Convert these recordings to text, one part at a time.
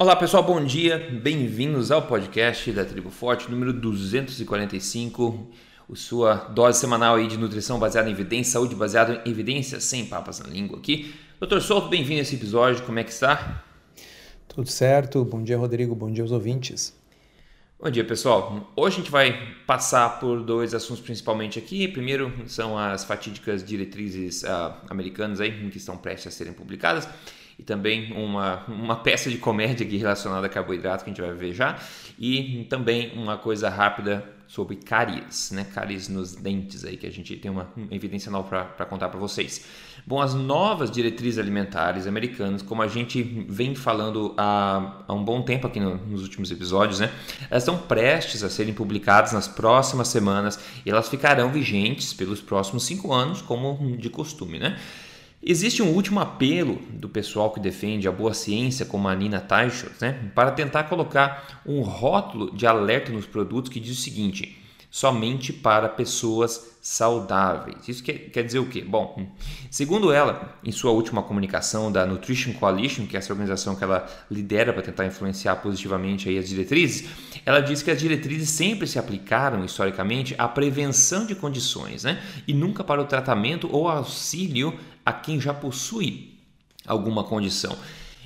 Olá pessoal, bom dia, bem-vindos ao podcast da Tribo Forte, número 245, o sua dose semanal aí de nutrição baseada em evidência, saúde baseada em evidência, sem papas na língua aqui. Doutor Souto, bem-vindo a esse episódio, como é que está? Tudo certo, bom dia Rodrigo, bom dia aos ouvintes. Bom dia pessoal, hoje a gente vai passar por dois assuntos principalmente aqui. Primeiro são as fatídicas diretrizes uh, americanas aí, que estão prestes a serem publicadas e também uma, uma peça de comédia aqui relacionada a carboidrato que a gente vai ver já, e também uma coisa rápida sobre cáries, né? Cáries nos dentes aí, que a gente tem uma, evidência nova para contar para vocês. Bom, as novas diretrizes alimentares americanas, como a gente vem falando há, há um bom tempo aqui no, nos últimos episódios, né? Elas estão prestes a serem publicadas nas próximas semanas e elas ficarão vigentes pelos próximos cinco anos, como de costume, né? Existe um último apelo do pessoal que defende a boa ciência, como a Nina Teichert, né, para tentar colocar um rótulo de alerta nos produtos que diz o seguinte: somente para pessoas saudáveis. Isso quer, quer dizer o quê? Bom, segundo ela, em sua última comunicação da Nutrition Coalition, que é essa organização que ela lidera para tentar influenciar positivamente aí as diretrizes, ela diz que as diretrizes sempre se aplicaram historicamente à prevenção de condições, né? E nunca para o tratamento ou auxílio a quem já possui alguma condição.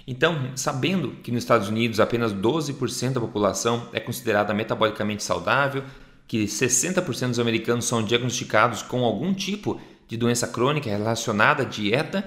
Então, sabendo que nos Estados Unidos apenas 12% da população é considerada metabolicamente saudável, que 60% dos americanos são diagnosticados com algum tipo de doença crônica relacionada à dieta,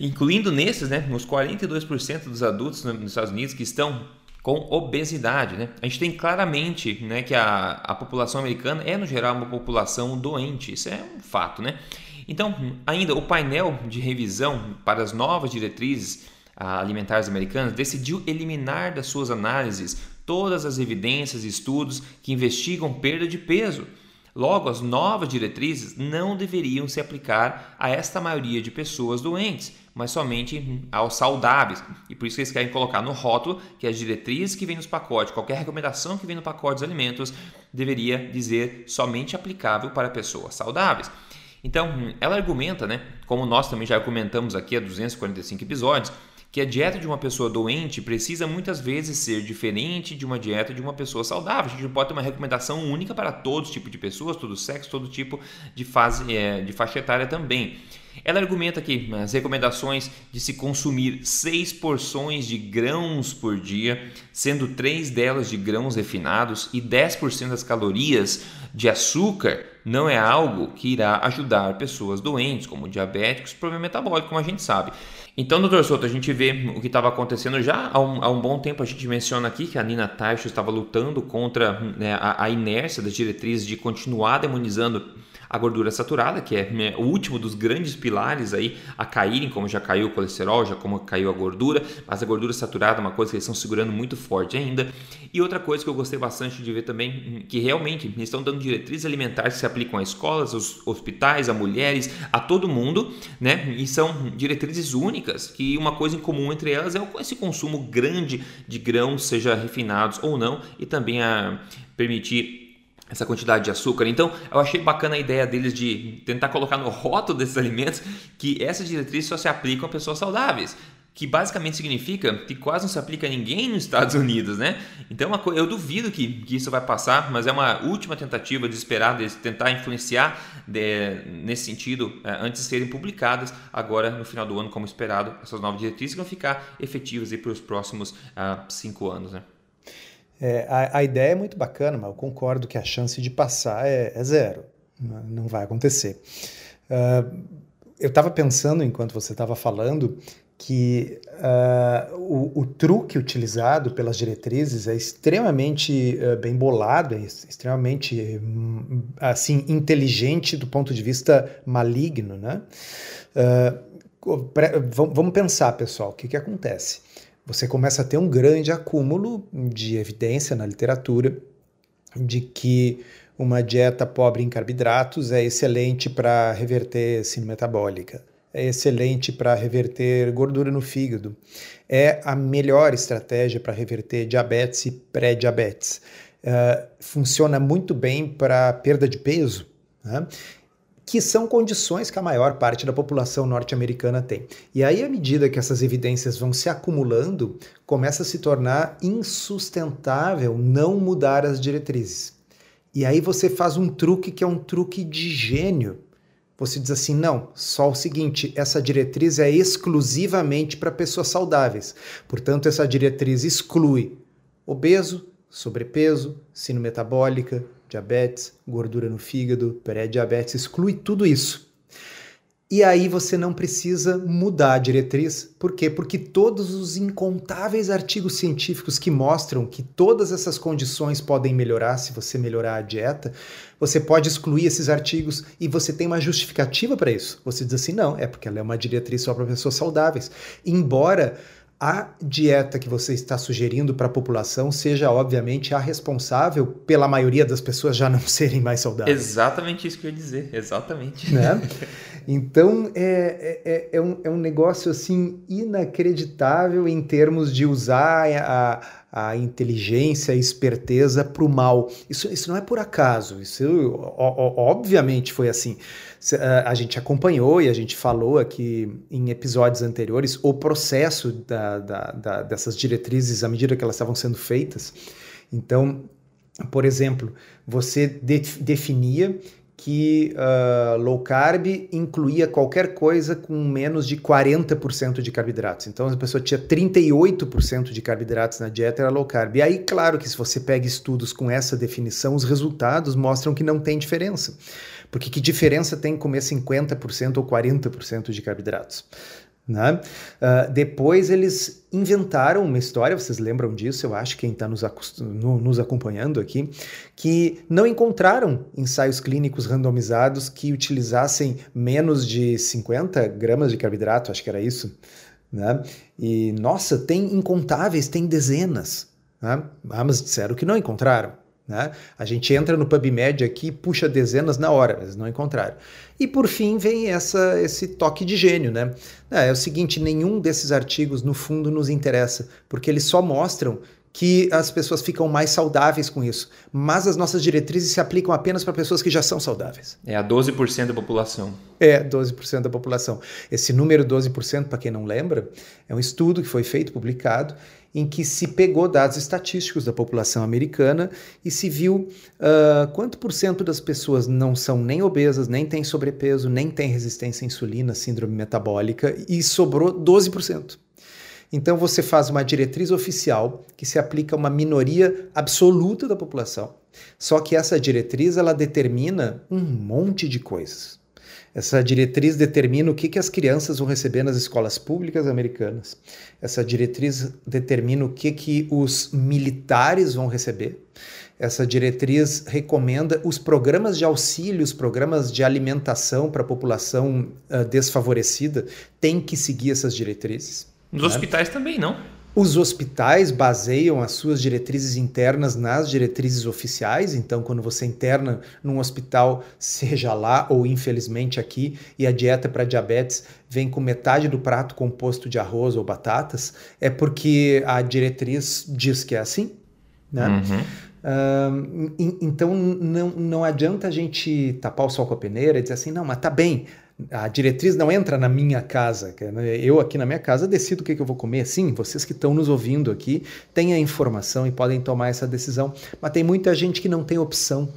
incluindo nesses, né, nos 42% dos adultos nos Estados Unidos que estão com obesidade. Né? A gente tem claramente né, que a, a população americana é, no geral, uma população doente. Isso é um fato. Né? Então, ainda o painel de revisão para as novas diretrizes ah, alimentares americanas decidiu eliminar das suas análises todas as evidências e estudos que investigam perda de peso. Logo, as novas diretrizes não deveriam se aplicar a esta maioria de pessoas doentes, mas somente aos saudáveis. E por isso que eles querem colocar no rótulo que as diretrizes que vêm nos pacotes, qualquer recomendação que vem no pacote dos alimentos, deveria dizer somente aplicável para pessoas saudáveis. Então, ela argumenta, né, como nós também já argumentamos aqui há 245 episódios, que a dieta de uma pessoa doente precisa muitas vezes ser diferente de uma dieta de uma pessoa saudável. A gente pode ter uma recomendação única para todo tipo de pessoas, todo sexo, todo tipo de fase é, de faixa etária também. Ela argumenta que as recomendações de se consumir seis porções de grãos por dia, sendo três delas de grãos refinados e 10% das calorias de açúcar, não é algo que irá ajudar pessoas doentes, como diabéticos, problema metabólico, como a gente sabe. Então, doutor Souto, a gente vê o que estava acontecendo já há um, há um, bom tempo. A gente menciona aqui que a Nina Teichel estava lutando contra né, a, a inércia das diretrizes de continuar demonizando a gordura saturada, que é né, o último dos grandes pilares aí a caírem, como já caiu o colesterol, já como caiu a gordura, mas a gordura saturada é uma coisa que eles estão segurando muito forte ainda. E outra coisa que eu gostei bastante de ver também, que realmente eles estão dando diretrizes alimentares que se aplicam a escolas, aos hospitais, a mulheres, a todo mundo, né? E são diretrizes únicas, que uma coisa em comum entre elas é esse consumo grande de grãos, seja refinados ou não, e também a permitir essa quantidade de açúcar. Então, eu achei bacana a ideia deles de tentar colocar no rótulo desses alimentos que essas diretrizes só se aplicam a pessoas saudáveis. Que basicamente significa que quase não se aplica a ninguém nos Estados Unidos, né? Então eu duvido que, que isso vai passar, mas é uma última tentativa desesperada de tentar influenciar de, nesse sentido é, antes de serem publicadas agora no final do ano, como esperado, essas novas diretrizes vão ficar efetivas para os próximos uh, cinco anos, né? É, a, a, ideia é muito bacana, mas eu concordo que a chance de passar é, é zero. Não vai acontecer. Uh, eu estava pensando, enquanto você estava falando, que uh, o, o, truque utilizado pelas diretrizes é extremamente uh, bem bolado, é extremamente hum, assim inteligente do ponto de vista maligno, né? vamos pensar, pessoal, o que, que acontece? Você começa a ter um grande acúmulo de evidência na literatura de que uma dieta pobre em carboidratos é excelente para reverter síndrome metabólica, é excelente para reverter gordura no fígado, é a melhor estratégia para reverter diabetes e pré-diabetes. Uh, funciona muito bem para perda de peso. Né? Que são condições que a maior parte da população norte-americana tem. E aí, à medida que essas evidências vão se acumulando, começa a se tornar insustentável não mudar as diretrizes. E aí você faz um truque que é um truque de gênio. Você diz assim: não, só o seguinte, essa diretriz é exclusivamente para pessoas saudáveis. Portanto, essa diretriz exclui obeso, sobrepeso, sino metabólica, diabetes, gordura no fígado, pré-diabetes, exclui tudo isso. E aí você não precisa mudar a diretriz. Por quê? Porque todos os incontáveis artigos científicos que mostram que todas essas condições podem melhorar se você melhorar a dieta, você pode excluir esses artigos e você tem uma justificativa para isso. Você diz assim: não, é porque ela é uma diretriz só para pessoas saudáveis. Embora a dieta que você está sugerindo para a população seja, obviamente, a responsável pela maioria das pessoas já não serem mais saudáveis. Exatamente isso que eu ia dizer, exatamente. Né? Então, é, é, é, um, é um negócio, assim, inacreditável em termos de usar a, a inteligência, a esperteza para o mal. Isso, isso não é por acaso, isso obviamente foi assim. A gente acompanhou e a gente falou aqui em episódios anteriores o processo da, da, da, dessas diretrizes à medida que elas estavam sendo feitas. Então, por exemplo, você de, definia que uh, low carb incluía qualquer coisa com menos de 40% de carboidratos. Então a pessoa tinha 38% de carboidratos na dieta, era low carb. E aí, claro que se você pega estudos com essa definição, os resultados mostram que não tem diferença. Porque que diferença tem comer 50% ou 40% de carboidratos? Né? Uh, depois eles inventaram uma história, vocês lembram disso? Eu acho quem está nos, no, nos acompanhando aqui, que não encontraram ensaios clínicos randomizados que utilizassem menos de 50 gramas de carboidrato, acho que era isso. Né? E nossa, tem incontáveis, tem dezenas. Né? Ah, mas disseram que não encontraram. Né? A gente entra no PubMed aqui puxa dezenas na hora, mas não encontraram. E por fim vem essa, esse toque de gênio. Né? É, é o seguinte: nenhum desses artigos, no fundo, nos interessa, porque eles só mostram que as pessoas ficam mais saudáveis com isso. Mas as nossas diretrizes se aplicam apenas para pessoas que já são saudáveis. É a 12% da população. É, 12% da população. Esse número 12%, para quem não lembra, é um estudo que foi feito, publicado, em que se pegou dados estatísticos da população americana e se viu uh, quanto por cento das pessoas não são nem obesas, nem têm sobrepeso, nem têm resistência à insulina, síndrome metabólica, e sobrou 12%. Então você faz uma diretriz oficial que se aplica a uma minoria absoluta da população. Só que essa diretriz ela determina um monte de coisas. Essa diretriz determina o que, que as crianças vão receber nas escolas públicas americanas. Essa diretriz determina o que, que os militares vão receber. Essa diretriz recomenda os programas de auxílio, os programas de alimentação para a população uh, desfavorecida, têm que seguir essas diretrizes. Nos né? hospitais também, não? Os hospitais baseiam as suas diretrizes internas nas diretrizes oficiais, então, quando você interna num hospital, seja lá ou infelizmente aqui, e a dieta para diabetes vem com metade do prato composto de arroz ou batatas, é porque a diretriz diz que é assim. Né? Uhum. Uh, então, não, não adianta a gente tapar o sol com a peneira e dizer assim, não, mas tá bem, a diretriz não entra na minha casa. Eu aqui na minha casa decido o que eu vou comer. Sim, vocês que estão nos ouvindo aqui têm a informação e podem tomar essa decisão. Mas tem muita gente que não tem opção.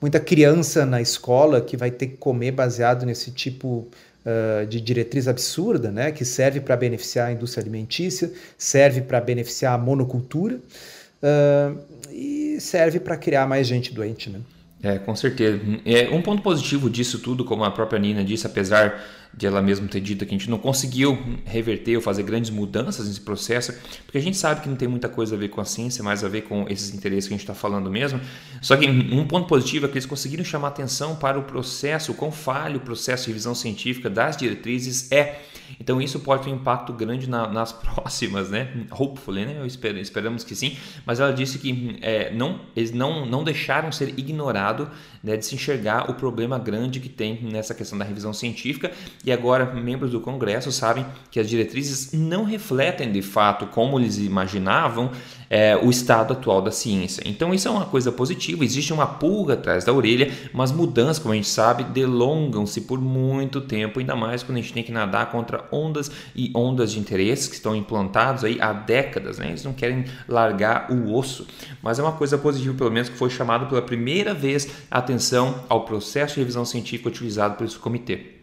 Muita criança na escola que vai ter que comer baseado nesse tipo uh, de diretriz absurda, né? que serve para beneficiar a indústria alimentícia, serve para beneficiar a monocultura uh, e serve para criar mais gente doente. Né? É, com certeza. É, um ponto positivo disso tudo, como a própria Nina disse, apesar de ela mesma ter dito que a gente não conseguiu reverter ou fazer grandes mudanças nesse processo, porque a gente sabe que não tem muita coisa a ver com a ciência, mais a ver com esses interesses que a gente está falando mesmo. Só que um ponto positivo é que eles conseguiram chamar atenção para o processo, o quão falho o processo de revisão científica das diretrizes é Então isso pode ter um impacto grande na, nas próximas, né? Hopefully, né? Espero, esperamos que sim. Mas ela disse que é, não, eles não, não deixaram ser ignorado né, de se enxergar o problema grande que tem nessa questão da revisão científica. E agora membros do Congresso sabem que as diretrizes não refletem de fato como eles imaginavam é, o estado atual da ciência. Então isso é uma coisa positiva. Existe uma pulga atrás da orelha, mas mudanças, como a gente sabe, delongam-se por muito tempo, ainda mais quando a gente tem que nadar contra ondas e ondas de interesses que estão implantados aí há décadas, né? Eles não querem largar o osso. Mas é uma coisa positiva, pelo menos, que foi chamado pela primeira vez a atenção ao processo de revisão científica utilizado por esse comitê.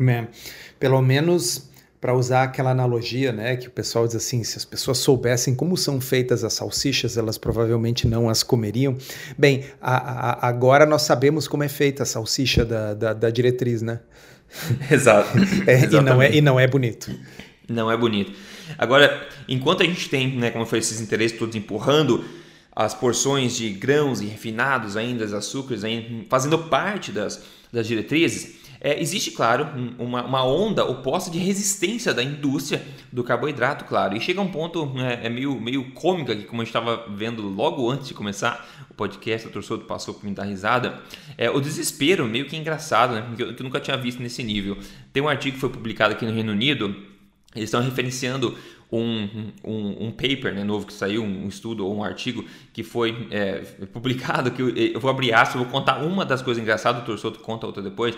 É, pelo menos para usar aquela analogia, né, que o pessoal diz assim, se as pessoas soubessem como são feitas as salsichas, elas provavelmente não as comeriam. Bem, a, a, agora nós sabemos como é feita a salsicha da, da, da diretriz, né? Exato. É, e, não é, e não é bonito. Não é bonito. Agora, enquanto a gente tem, né, como foi esses interesses todos empurrando as porções de grãos e refinados ainda, os açúcares ainda, fazendo parte das, das diretrizes, é, existe, claro, uma, uma, onda oposta de resistência da indústria do carboidrato, claro. E chega um ponto, né, é meio, meio cômico aqui, como a gente estava vendo logo antes de começar o podcast, o Torçoto passou por me dar risada. É, o desespero, meio que engraçado, né, que eu, que eu nunca tinha visto nesse nível. Tem um artigo que foi publicado aqui no Reino Unido, eles estão referenciando um, um, um, paper né, novo que saiu, um estudo ou um artigo que foi é, publicado, que eu, eu, vou abrir aspas, vou contar uma das coisas engraçadas, o Torçoto conta outra depois,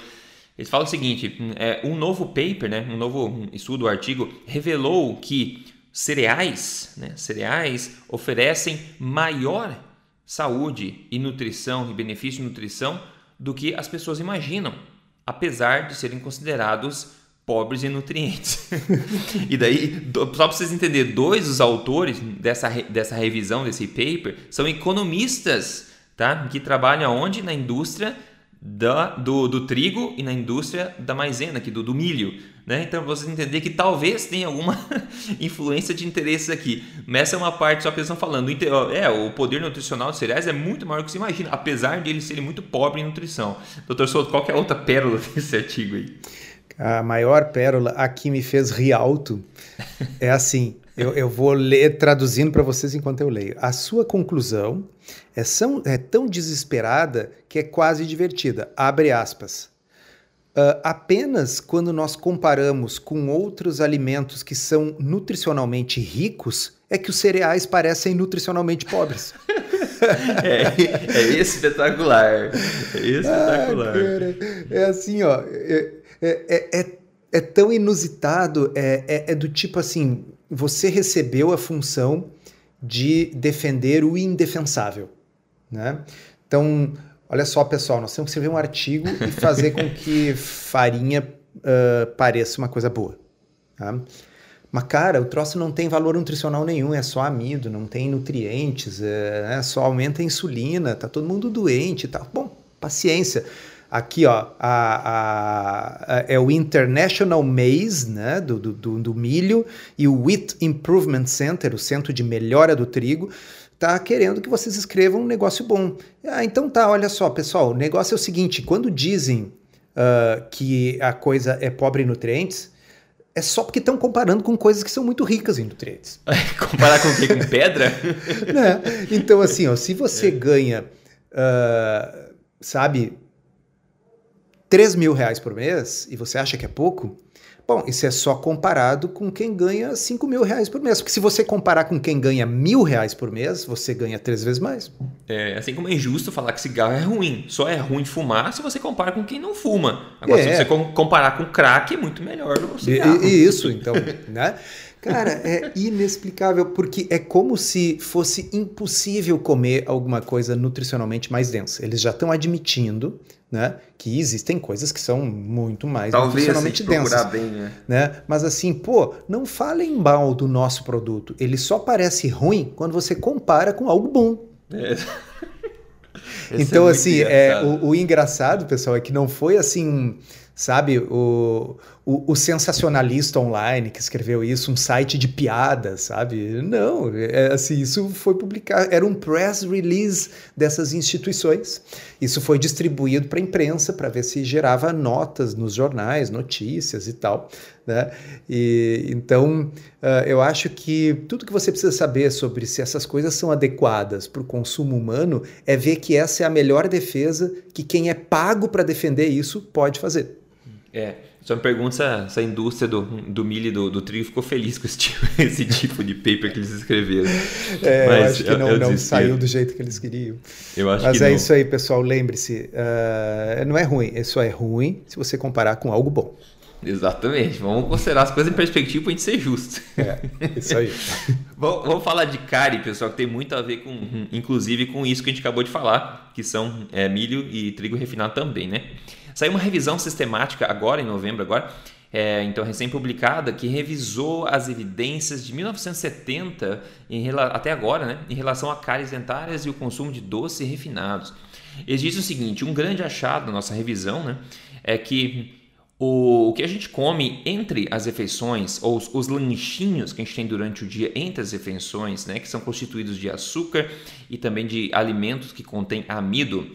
eles falam o seguinte: é, um novo paper, né, um novo estudo, artigo, revelou que cereais, né, cereais oferecem maior saúde e nutrição e benefício de nutrição do que as pessoas imaginam, apesar de serem considerados pobres em nutrientes. e daí, só para vocês entenderem, dois dos autores dessa, dessa revisão desse paper são economistas, tá? Que trabalham onde? Na indústria da, do, do, trigo e na indústria da maisena, aqui, do, do milho. Né? Então, vocês entender que talvez tenha alguma influência de interesses aqui. Mas essa é uma parte só que eles estão falando. É, o poder nutricional dos cereais é muito maior que se imagina, apesar de eles serem muito pobres em nutrição. Doutor Souto, qual é a outra pérola desse artigo aí? A maior pérola aqui me fez rir alto. É assim, eu, eu vou ler traduzindo para vocês enquanto eu leio. A sua conclusão é, são, é tão desesperada que é quase divertida. Abre aspas. Uh, apenas quando nós comparamos com outros alimentos que são nutricionalmente ricos é que os cereais parecem nutricionalmente pobres. é, é espetacular. É espetacular. Ah, é assim, ó. É, é, é, é tão inusitado. É, é, é do tipo assim: você recebeu a função de defender o indefensável. Né? Então, olha só, pessoal, nós temos que escrever um artigo e fazer com que farinha uh, pareça uma coisa boa. Tá? Mas, cara, o troço não tem valor nutricional nenhum, é só amido, não tem nutrientes, é, é só aumenta a insulina, tá todo mundo doente e tal. Bom, paciência. Aqui, ó, a, a, a, é o International Maize, né, do, do, do milho, e o Wheat Improvement Center, o Centro de Melhora do Trigo, tá querendo que vocês escrevam um negócio bom. Ah, então tá, olha só, pessoal, o negócio é o seguinte: quando dizem uh, que a coisa é pobre em nutrientes, é só porque estão comparando com coisas que são muito ricas em nutrientes. Comparar com o quê? Com pedra? né? Então, assim, ó, se você é. ganha, uh, sabe, 3 mil reais por mês e você acha que é pouco, bom, isso é só comparado com quem ganha 5 mil reais por mês. Porque se você comparar com quem ganha mil reais por mês, você ganha três vezes mais. É, assim como é injusto falar que cigarro é ruim. Só é ruim fumar se você compara com quem não fuma. Agora, é. se você comparar com crack, é muito melhor o cigarro. E, e isso, então, né? Cara, é inexplicável, porque é como se fosse impossível comer alguma coisa nutricionalmente mais densa. Eles já estão admitindo né, que existem coisas que são muito mais Talvez nutricionalmente densas. Bem, né? né? Mas assim, pô, não falem mal do nosso produto. Ele só parece ruim quando você compara com algo bom. É. então, é assim, é, o, o engraçado, pessoal, é que não foi assim sabe? O, o, o, sensacionalista online que escreveu isso, um site de piadas, sabe? Não, é, assim, isso foi publicado, era um press release dessas instituições. Isso foi distribuído para a imprensa para ver se gerava notas nos jornais, notícias e tal. Né? E, então, uh, eu acho que tudo que você precisa saber sobre se essas coisas são adequadas para o consumo humano é ver que essa é a melhor defesa que quem é pago para defender isso pode fazer. É, só me pergunta se a, se a indústria do, do milho e do, do trigo ficou feliz com esse tipo, esse tipo de paper que eles escreveram. É, Mas eu acho que não, não saiu do jeito que eles queriam. Eu acho Mas que é não. isso aí, pessoal. Lembre-se, uh, não é ruim. Isso é ruim se você comparar com algo bom. Exatamente. Vamos considerar as coisas em perspectiva para a gente ser justo. É, isso aí. vamos, vamos, falar de cárie, pessoal, que tem muito a ver com, inclusive, com isso que a gente acabou de falar, que são é, milho e trigo refinado também, né? Saiu uma revisão sistemática agora, em novembro, agora, é, então recém-publicada, que revisou as evidências de 1970 em, até agora, né, em relação a cáries dentárias e o consumo de doces refinados. Eles dizem o seguinte: um grande achado da nossa revisão né, é que o, o que a gente come entre as refeições, ou os, os, lanchinhos que a gente tem durante o dia entre as refeições, né, que são constituídos de açúcar e também de alimentos que contêm amido,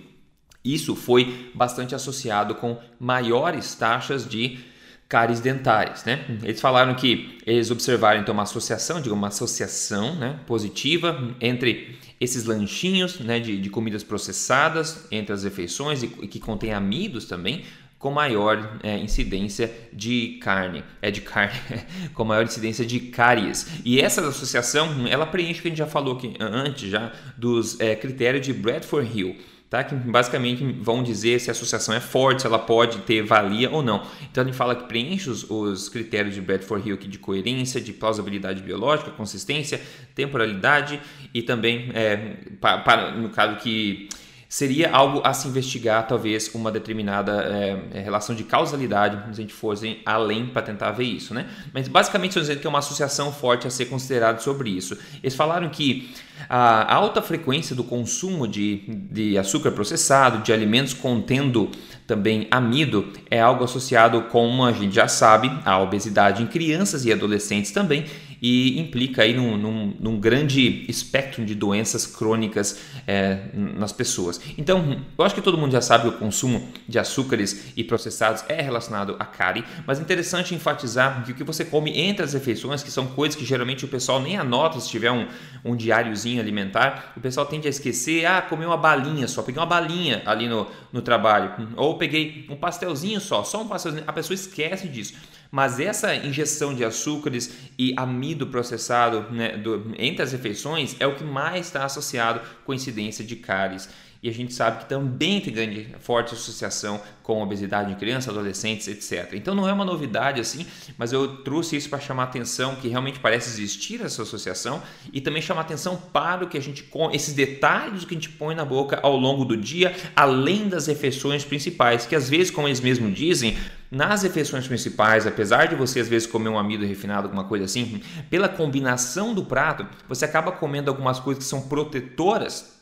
isso foi bastante associado com maiores taxas de cáries dentárias, né? Eles falaram que eles observaram então uma associação, digamos, uma associação né, positiva entre esses lanchinhos né, de, de comidas processadas entre as refeições e, e que contém amidos também, com maior é, incidência de carne, é de carne, com maior incidência de cáries. E essa associação, ela preenche o que a gente já falou aqui antes já dos é, critérios de Bradford Hill tá? que basicamente vão dizer se a associação é forte, se ela pode ter valia ou não. Então ele fala que preenche os, os critérios de Bradford Hill de coerência, de plausibilidade biológica, consistência, temporalidade e também, é, para, no caso que seria algo a se investigar, talvez uma determinada é, relação de causalidade, se a gente fosse além para tentar ver isso, né? Mas basicamente estão dizendo que é uma associação forte a ser considerado sobre isso. Eles falaram que a alta frequência do consumo de, de açúcar processado, de alimentos contendo também amido, é algo associado, como a gente já sabe, à obesidade em crianças e adolescentes também, e implica aí num, num, num grande espectro de doenças crônicas é, nas pessoas. Então, eu acho que todo mundo já sabe que o consumo de açúcares e processados é relacionado à cárie, mas é interessante enfatizar que o que você come entre as refeições, que são coisas que geralmente o pessoal nem anota se tiver um, um diáriozinho alimentar, o pessoal tende a esquecer, ah, comi uma balinha só, peguei uma balinha ali no, no trabalho, ou peguei um pastelzinho só, só um pastelzinho, a pessoa esquece disso. Mas essa injeção de açúcares e amido processado né, do, entre as refeições é o que mais está associado com incidência de cáries e a gente sabe que também tem grande, forte associação com obesidade em crianças, adolescentes, etc. Então não é uma novidade assim, mas eu trouxe isso para chamar atenção que realmente parece existir essa associação e também chamar atenção para o que a gente come, esses detalhes que a gente põe na boca ao longo do dia, além das refeições principais, que às vezes, como eles mesmos dizem, nas refeições principais, apesar de você às vezes comer um amido refinado, alguma coisa assim, pela combinação do prato, você acaba comendo algumas coisas que são protetoras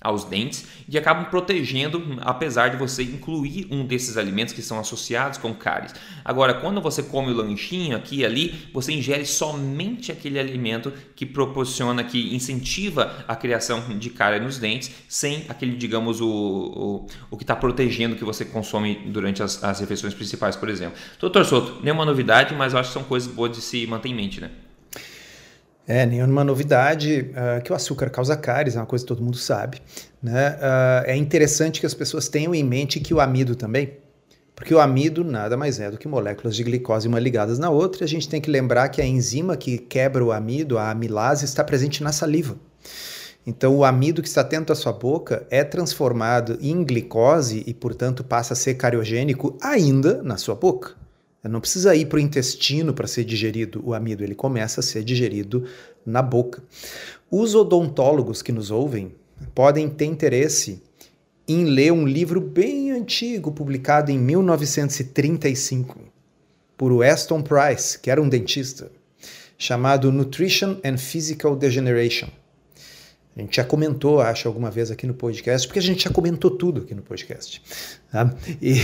aos dentes e acabam protegendo, apesar de você incluir um desses alimentos que são associados com cáries. Agora, quando você come o lanchinho aqui e ali, você ingere somente aquele alimento que proporciona, que incentiva a criação de cárie nos dentes, sem aquele, digamos, o, o, o que está protegendo que você consome durante as, as refeições principais, por exemplo. Doutor Soto, nenhuma novidade, mas eu acho que são coisas boas de se manter em mente, né? É, nenhuma novidade uh, que o açúcar causa cáries, é uma coisa que todo mundo sabe. Né? Uh, é interessante que as pessoas tenham em mente que o amido também, porque o amido nada mais é do que moléculas de glicose uma ligadas na outra, e a gente tem que lembrar que a enzima que quebra o amido, a amilase, está presente na saliva. Então, o amido que está dentro da sua boca é transformado em glicose e, portanto, passa a ser cariogênico ainda na sua boca. Não precisa ir para o intestino para ser digerido o amido, ele começa a ser digerido na boca. Os odontólogos que nos ouvem podem ter interesse em ler um livro bem antigo, publicado em 1935, por Weston Price, que era um dentista, chamado Nutrition and Physical Degeneration. A gente já comentou, acho, alguma vez aqui no podcast, porque a gente já comentou tudo aqui no podcast. Tá? E,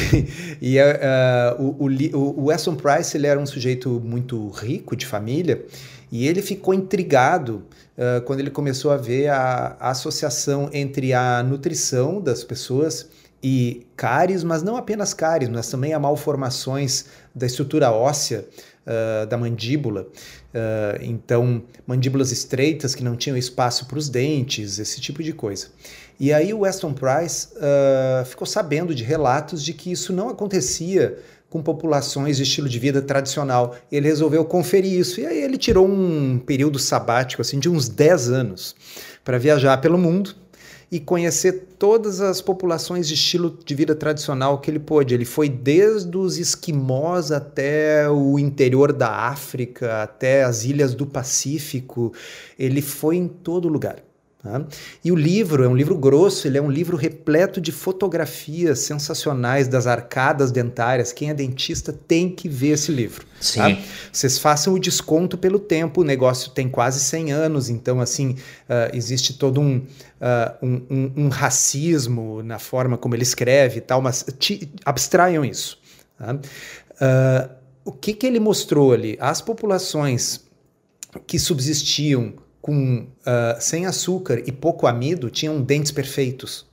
e uh, o, o, o Weston Price ele era um sujeito muito rico, de família, e ele ficou intrigado uh, quando ele começou a ver a, a associação entre a nutrição das pessoas e cáries, mas não apenas cáries, mas também a malformações da estrutura óssea uh, da mandíbula. Uh, então, mandíbulas estreitas que não tinham espaço para os dentes, esse tipo de coisa. E aí o Weston Price uh, ficou sabendo de relatos de que isso não acontecia com populações de estilo de vida tradicional. Ele resolveu conferir isso e aí ele tirou um período sabático assim de uns 10 anos para viajar pelo mundo e conhecer todas as populações de estilo de vida tradicional que ele pôde. Ele foi desde os esquimós até o interior da África, até as ilhas do Pacífico. Ele foi em todo lugar. Tá? E o livro é um livro grosso, ele é um livro repleto de fotografias sensacionais das arcadas dentárias. Quem é dentista tem que ver esse livro. Sim. Tá? Vocês façam o desconto pelo tempo, o negócio tem quase 100 anos, então, assim, uh, existe todo um, uh, um, um, um, racismo na forma como ele escreve e tal, mas te, abstraiam isso. Tá? Uh, o que, que ele mostrou ali? As populações que subsistiam com uh, sem açúcar e pouco amido tinham dentes perfeitos.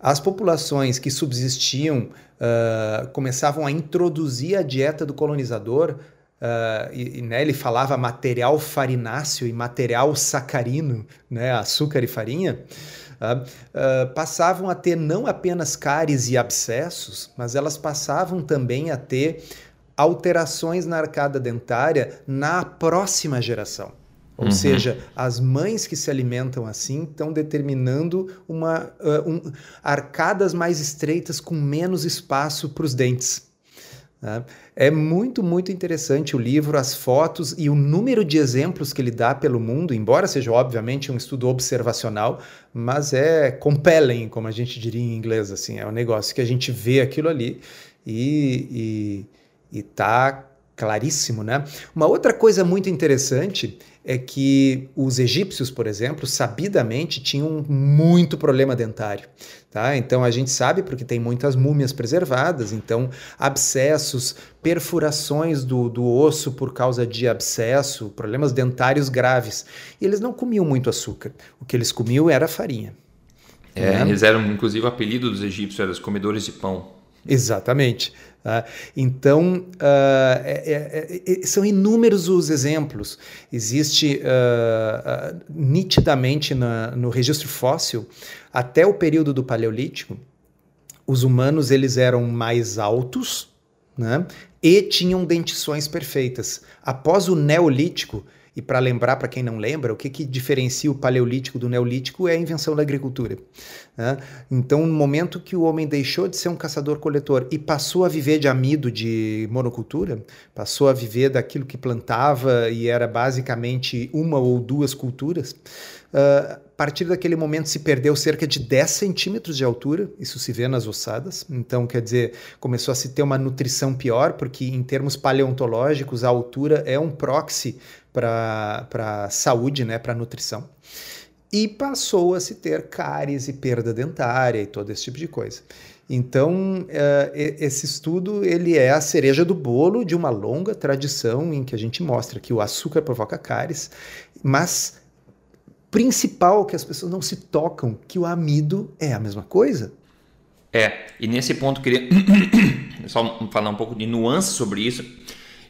As populações que subsistiam uh, começavam a introduzir a dieta do colonizador, uh, e, né, ele falava material farináceo e material sacarino, né, açúcar e farinha, passavam a ter não apenas cáries e abscessos, mas elas passavam também a ter alterações na arcada dentária na próxima geração. Ou uhum. seja, as mães que se alimentam assim estão determinando uma, uh, um, arcadas mais estreitas com menos espaço para os dentes. Né? É muito, muito interessante o livro, as fotos e o número de exemplos que ele dá pelo mundo, embora seja obviamente um estudo observacional, mas é compelling, como a gente diria em inglês, assim, é um negócio que a gente vê aquilo ali e está claríssimo, né? Uma outra coisa muito interessante é que os egípcios, por exemplo, sabidamente tinham muito problema dentário. Tá? Então a gente sabe porque tem muitas múmias preservadas, então abscessos, perfurações do, do osso por causa de abscesso, problemas dentários graves. E eles não comiam muito açúcar. O que eles comiam era farinha. É, né? Eles eram, inclusive, o apelido dos egípcios era os comedores de pão. Exatamente. Tá? Então, uh, é, é, é, são inúmeros os exemplos. Existe uh, nitidamente no registro fóssil, até o período do Paleolítico, os humanos eles eram mais altos né? e tinham dentições perfeitas. Após o Neolítico, e para lembrar, para quem não lembra, o que, que diferencia o paleolítico do neolítico é a invenção da agricultura. Né? Então, no momento que o homem deixou de ser um caçador-coletor e passou a viver de amido, de monocultura, passou a viver daquilo que plantava e era basicamente uma ou duas culturas, uh, a partir daquele momento se perdeu cerca de 10 centímetros de altura, isso se vê nas ossadas, então quer dizer, começou a se ter uma nutrição pior, porque em termos paleontológicos a altura é um proxy para saúde, né, para a nutrição. E passou a se ter cáries e perda dentária e todo esse tipo de coisa. Então, uh, esse estudo ele é a cereja do bolo de uma longa tradição em que a gente mostra que o açúcar provoca cáries, mas principal que as pessoas não se tocam que o amido é a mesma coisa. É, e nesse ponto queria só falar um pouco de nuance sobre isso.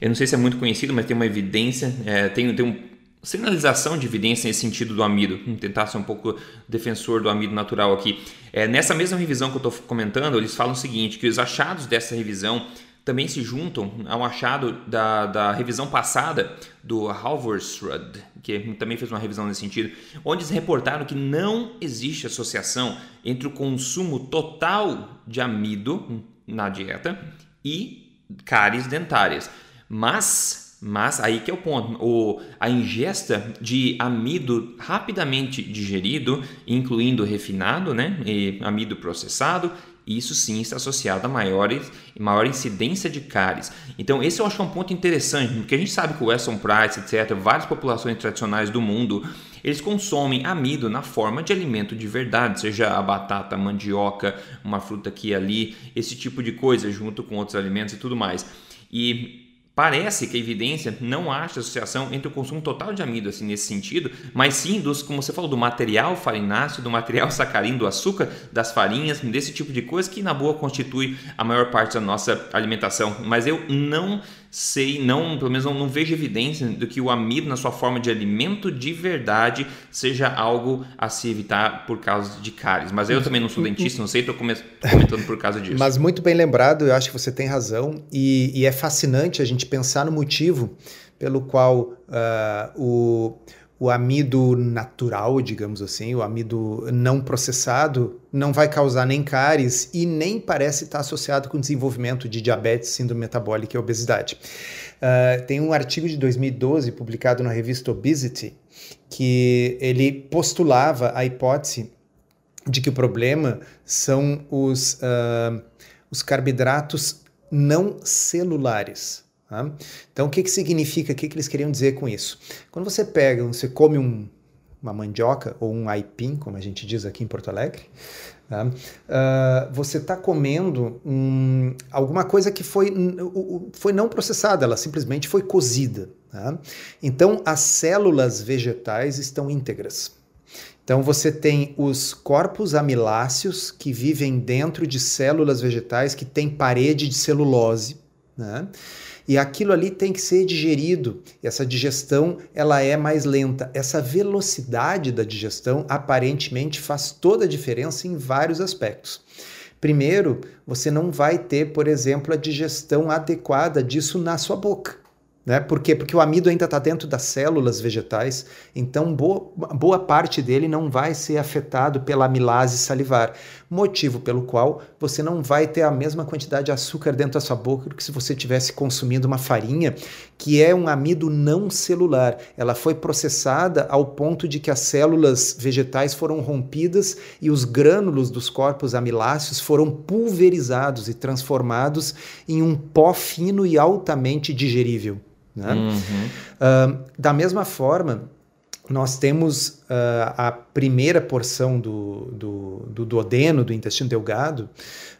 Eu não sei se é muito conhecido, mas tem uma evidência, é, tem, tem uma sinalização de evidência nesse sentido do amido. Vou tentar ser um pouco defensor do amido natural aqui. É, nessa mesma revisão que eu estou comentando, eles falam o seguinte, que os achados dessa revisão também se juntam ao achado da, da revisão passada do Halvorsrud, que também fez uma revisão nesse sentido, onde eles reportaram que não existe associação entre o consumo total de amido na dieta e cáries dentárias. Mas, mas aí que é o ponto, o, a ingesta de amido rapidamente digerido, incluindo refinado, né, e amido processado, isso sim está associado a maiores, maior incidência de cáries. Então, esse eu acho um ponto interessante, porque a gente sabe que o Weston Price, etc., várias populações tradicionais do mundo, eles consomem amido na forma de alimento de verdade, seja a batata, a mandioca, uma fruta aqui e ali, esse tipo de coisa, junto com outros alimentos e tudo mais. E Parece que a evidência não acha associação entre o consumo total de amido assim, nesse sentido, mas sim dos, como você falou, do material farináceo, do material sacarino, do açúcar, das farinhas, desse tipo de coisa que na boa constitui a maior parte da nossa alimentação. Mas eu não sei, não, pelo menos não, não, vejo evidência do que o amido na sua forma de alimento de verdade seja algo a se evitar por causa de cáries. Mas eu também não sou dentista, não sei, estou comentando por causa disso. Mas muito bem lembrado, eu acho que você tem razão e, e é fascinante a gente pensar no motivo pelo qual uh, o o amido natural, digamos assim, o amido não processado, não vai causar nem cáries e nem parece estar associado com desenvolvimento de diabetes, síndrome metabólica e obesidade. Uh, tem um artigo de 2012 publicado na revista Obesity que ele postulava a hipótese de que o problema são os, uh, os carboidratos não celulares. Tá? Então, o que, que significa? O que, que eles queriam dizer com isso? Quando você pega, você come um, uma mandioca ou um aipim, como a gente diz aqui em Porto Alegre, uh, você está comendo um, alguma coisa que foi, foi não processada, ela simplesmente foi cozida. Tá? Então, as células vegetais estão íntegras. Então você tem os corpos amiláceos que vivem dentro de células vegetais que têm parede de celulose. Né? E aquilo ali tem que ser digerido. Essa digestão ela é mais lenta. Essa velocidade da digestão aparentemente faz toda a diferença em vários aspectos. Primeiro, você não vai ter, por exemplo, a digestão adequada disso na sua boca. Né? Por quê? Porque o amido ainda está dentro das células vegetais, então boa, boa parte dele não vai ser afetado pela amilase salivar, motivo pelo qual você não vai ter a mesma quantidade de açúcar dentro da sua boca do que se você tivesse consumindo uma farinha, que é um amido não celular. Ela foi processada ao ponto de que as células vegetais foram rompidas e os grânulos dos corpos amiláceos foram pulverizados e transformados em um pó fino e altamente digerível. Né? Uhum. Uh, da mesma forma, nós temos uh, a primeira porção do, do, do, duodeno, do intestino delgado.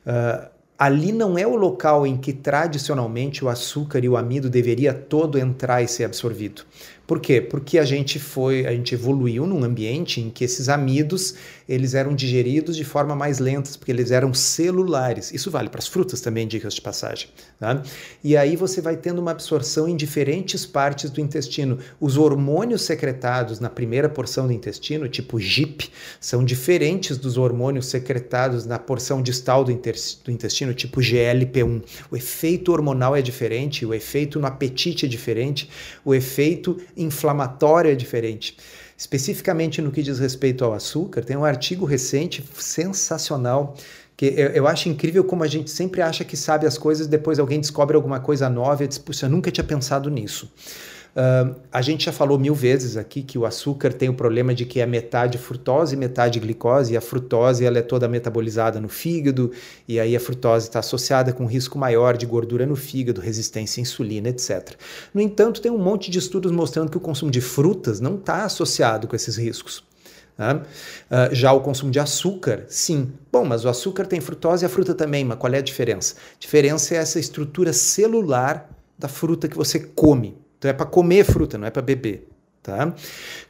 Uh, ali não é o local em que tradicionalmente o açúcar e o amido deveria todo entrar e ser absorvido. Por quê? Porque a gente foi, a gente evoluiu num ambiente em que esses amidos, eles eram digeridos de forma mais lenta, porque eles eram celulares. Isso vale para as frutas também, dicas de passagem. Tá? E aí você vai tendo uma absorção em diferentes partes do intestino. Os hormônios secretados na primeira porção do intestino, tipo GIP, são diferentes dos hormônios secretados na porção distal do, do intestino, tipo GLP-1. O efeito hormonal é diferente, o efeito no apetite é diferente, o efeito inflamatório é diferente. Especificamente no que diz respeito ao açúcar, tem um artigo recente sensacional que eu, eu, acho incrível como a gente sempre acha que sabe as coisas, depois alguém descobre alguma coisa nova e diz, puxa, eu nunca tinha pensado nisso. Uh, a gente já falou mil vezes aqui que o açúcar tem o problema de que é metade frutose e metade glicose, e a frutose ela é toda metabolizada no fígado, e aí a frutose está associada com risco maior de gordura no fígado, resistência à insulina, etc. No entanto, tem um monte de estudos mostrando que o consumo de frutas não está associado com esses riscos. Uh, já o consumo de açúcar, sim. Bom, mas o açúcar tem frutose e a fruta também, mas qual é a diferença? A diferença é essa estrutura celular da fruta que você come. Então é para comer fruta, não é para beber. Tá?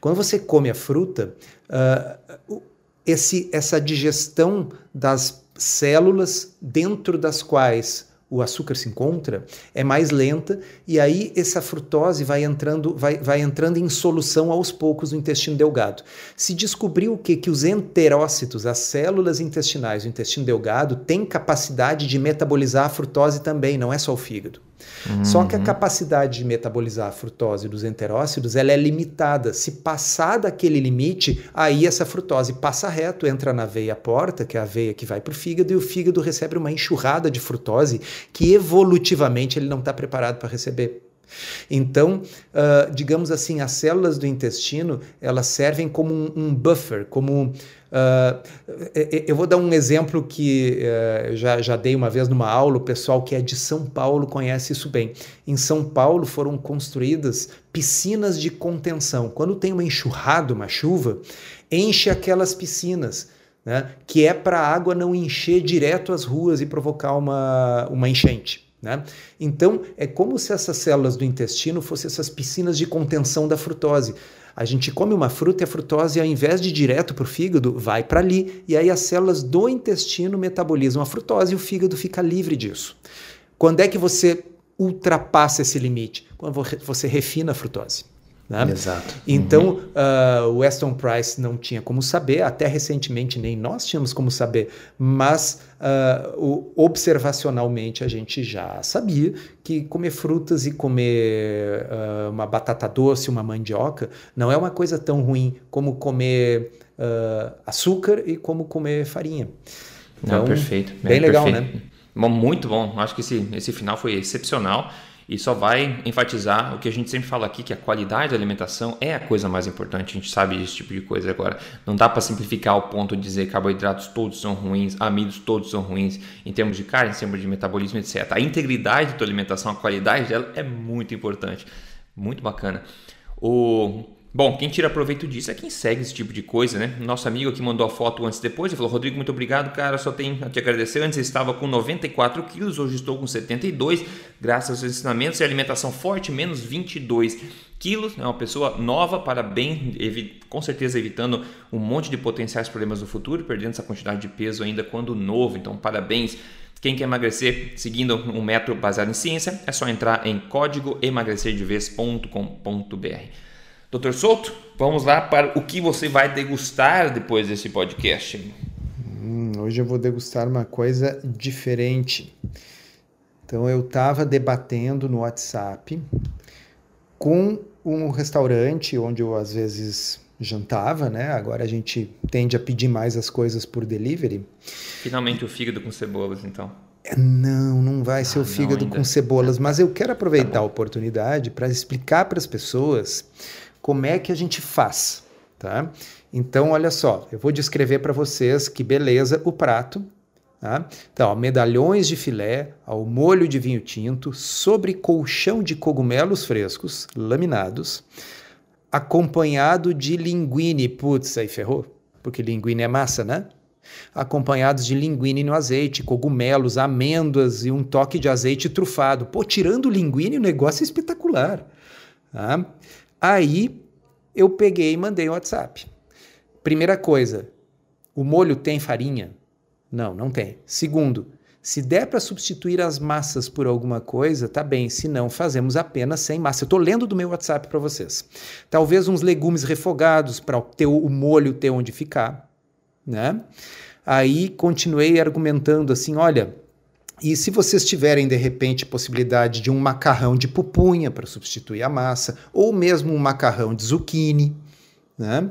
Quando você come a fruta, uh, esse, essa digestão das células dentro das quais o açúcar se encontra é mais lenta e aí essa frutose vai entrando, vai, vai entrando em solução aos poucos no intestino delgado. Se descobriu o que que os enterócitos, as células intestinais do intestino delgado, têm capacidade de metabolizar a frutose também, não é só o fígado. Uhum. Só que a capacidade de metabolizar a frutose dos enterócitos ela é limitada. Se passar daquele limite, aí essa frutose passa reto, entra na veia porta, que é a veia que vai para o fígado, e o fígado recebe uma enxurrada de frutose que evolutivamente ele não está preparado para receber. Então, uh, digamos assim, as células do intestino elas servem como um, um buffer, como Uh, eu vou dar um exemplo que uh, já, já dei uma vez numa aula, o pessoal que é de São Paulo conhece isso bem. Em São Paulo foram construídas piscinas de contenção. Quando tem uma enxurrada, uma chuva, enche aquelas piscinas. Né, que é para a água não encher direto as ruas e provocar uma, uma enchente. Né? Então, é como se essas células do intestino fossem essas piscinas de contenção da frutose. A gente come uma fruta e a frutose, ao invés de ir direto para o fígado, vai para ali. E aí as células do intestino metabolizam a frutose e o fígado fica livre disso. Quando é que você ultrapassa esse limite? Quando você refina a frutose. Né? Exato. Então, uhum. uh, o Weston Price não tinha como saber, até recentemente nem nós tínhamos como saber, mas uh, o, observacionalmente a gente já sabia que comer frutas e comer uh, uma batata doce, uma mandioca, não é uma coisa tão ruim como comer açúcar e como comer farinha. Então, não, perfeito. Bem legal, perfeito. né? Bom, muito bom. Acho que esse, esse final foi excepcional e só vai enfatizar o que a gente sempre fala aqui, que a qualidade da alimentação é a coisa mais importante. A gente sabe desse tipo de coisa agora. Não dá para simplificar ao ponto de dizer carboidratos todos são ruins, amidos todos são ruins, em termos de carne, em termos de metabolismo, etc. A integridade da tua alimentação, a qualidade dela é muito importante. Muito bacana. O Bom, quem tira proveito disso é quem segue esse tipo de coisa, né? Nosso amigo que mandou a foto antes e depois, ele falou: Rodrigo, muito obrigado, cara. Só tenho a te agradecer. Antes eu estava com 94 quilos, hoje estou com 72, graças aos ensinamentos e alimentação forte, menos 22 quilos. É uma pessoa nova, parabéns, com certeza evitando um monte de potenciais problemas no futuro, perdendo essa quantidade de peso ainda quando novo. Então, parabéns. Quem quer emagrecer seguindo um método baseado em ciência, é só entrar em código emagrecerdevez.com.br. Doutor Souto, vamos lá para o que você vai degustar depois desse podcast. Hum, hoje eu vou degustar uma coisa diferente. Então eu estava debatendo no WhatsApp com um restaurante onde eu às vezes jantava, né? Agora a gente tende a pedir mais as coisas por delivery. Finalmente o fígado com cebolas, então. Não, não vai ser ah, o fígado com cebolas, mas eu quero aproveitar tá a oportunidade para explicar para as pessoas como é que a gente faz, tá? Então, olha só, eu vou descrever para vocês que beleza o prato. Tá? Então, ó, medalhões de filé ao molho de vinho tinto sobre colchão de cogumelos frescos, laminados, acompanhado de linguine. Putz, aí ferrou, porque linguine é massa, né? Acompanhados de linguine no azeite, cogumelos, amêndoas e um toque de azeite trufado. Pô, tirando o linguine, o negócio é espetacular. Tá? Aí eu peguei e mandei um WhatsApp. Primeira coisa, o molho tem farinha? Não, não tem. Segundo, se der para substituir as massas por alguma coisa, tá bem. Se não, fazemos apenas sem massa. Eu estou lendo do meu WhatsApp para vocês. Talvez uns legumes refogados para o molho ter onde ficar, né? Aí continuei argumentando assim, olha, e se vocês tiverem, de repente, possibilidade de um macarrão de pupunha para substituir a massa, ou mesmo um macarrão de zucchini, né?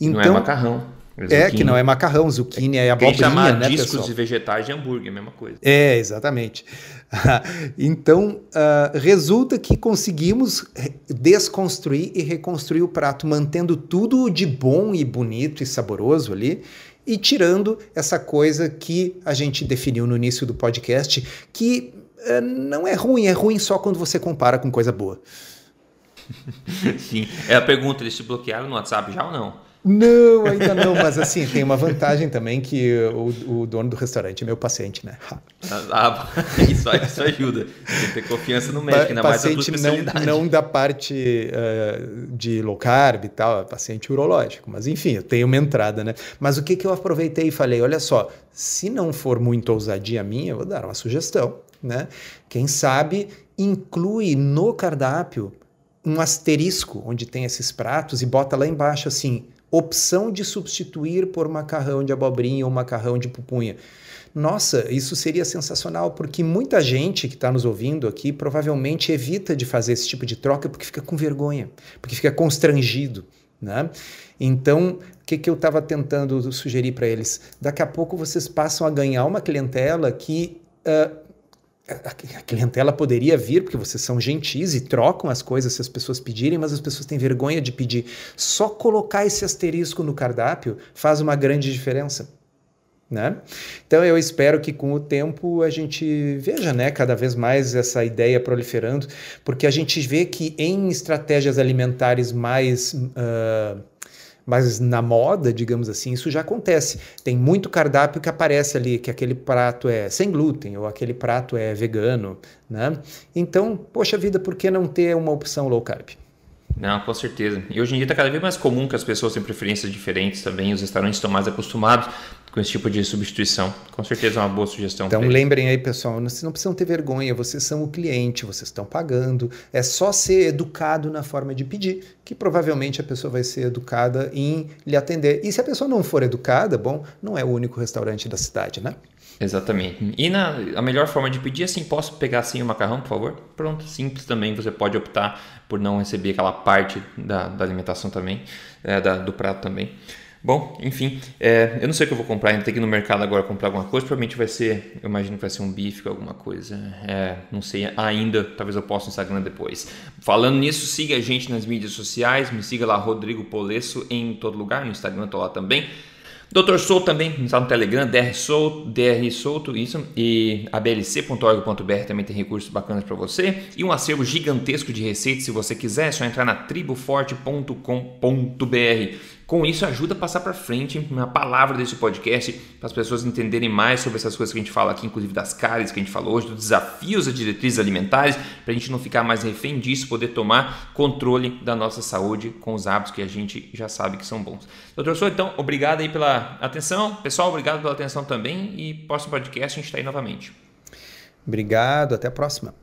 Então, não é então, macarrão. É, é que não é macarrão, zucchini é abobrinha, chamar né, discos pessoal? de vegetais de hambúrguer, a mesma coisa. É, exatamente. então, uh, resulta que conseguimos desconstruir e reconstruir o prato, mantendo tudo de bom e bonito e saboroso ali, e tirando essa coisa que a gente definiu no início do podcast, que é, não é ruim, é ruim só quando você compara com coisa boa. Sim. É a pergunta, eles te bloquearam no WhatsApp já ou não? Não, ainda não, mas assim, tem uma vantagem também que o, o dono do restaurante é meu paciente, né? Ah, isso, isso ajuda. Tem que ter confiança no médico, ainda mais paciente não, não da parte uh, de low carb e tal, é paciente urológico. Mas enfim, eu tenho uma entrada, né? Mas o que, que eu aproveitei e falei, olha só, se não for muito ousadia minha, eu vou dar uma sugestão, né? Quem sabe inclui no cardápio um asterisco onde tem esses pratos e bota lá embaixo assim opção de substituir por macarrão de abobrinha ou macarrão de pupunha. Nossa, isso seria sensacional, porque muita gente que está nos ouvindo aqui provavelmente evita de fazer esse tipo de troca porque fica com vergonha, porque fica constrangido. Né? Então, o que, que eu estava tentando sugerir para eles? Daqui a pouco vocês passam a ganhar uma clientela que uh, a clientela poderia vir, porque vocês são gentis e trocam as coisas se as pessoas pedirem, mas as pessoas têm vergonha de pedir. Só colocar esse asterisco no cardápio faz uma grande diferença. Né? Então eu espero que com o tempo a gente veja né, cada vez mais essa ideia proliferando, porque a gente vê que em estratégias alimentares mais. Uh, mas na moda, digamos assim, isso já acontece. Tem muito cardápio que aparece ali que aquele prato é sem glúten ou aquele prato é vegano, né? Então, poxa vida, por que não ter uma opção low carb? Não, com certeza. E hoje em dia está cada vez mais comum que as pessoas tenham preferências diferentes também, os restaurantes estão mais acostumados com esse tipo de substituição. Com certeza é uma boa sugestão. Então lembrem aí, pessoal, vocês não precisam ter vergonha, vocês são o cliente, vocês estão pagando. É só ser educado na forma de pedir, que provavelmente a pessoa vai ser educada em lhe atender. E se a pessoa não for educada, bom, não é o único restaurante da cidade, né? Exatamente. E na, a melhor forma de pedir é assim, posso pegar assim o macarrão, por favor? Pronto, simples também. Você pode optar por não receber aquela parte da, da alimentação também, é, da, do prato também. Bom, enfim, é, eu não sei o que eu vou comprar, ainda tem que ir no mercado agora comprar alguma coisa, provavelmente vai ser, eu imagino que vai ser um bife ou alguma coisa, é, não sei ainda, talvez eu possa no Instagram depois. Falando nisso, siga a gente nas mídias sociais, me siga lá, Rodrigo Polesso, em todo lugar, no Instagram estou lá também. Dr. Souto também, está no Telegram, DR Souto, DR Souto, isso, e ablc.org.br também tem recursos bacanas para você, e um acervo gigantesco de receitas, se você quiser, é só entrar na triboforte.com.br. Com isso, ajuda a passar para frente uma palavra desse podcast para as pessoas entenderem mais sobre essas coisas que a gente fala aqui, inclusive das cáries que a gente falou hoje, dos desafios das diretrizes alimentares, para a gente não ficar mais refém disso, poder tomar controle da nossa saúde com os hábitos que a gente já sabe que são bons. Doutor Souza, então, obrigado aí pela atenção. Pessoal, obrigado pela atenção também e próximo podcast a gente está aí novamente. Obrigado, até a próxima.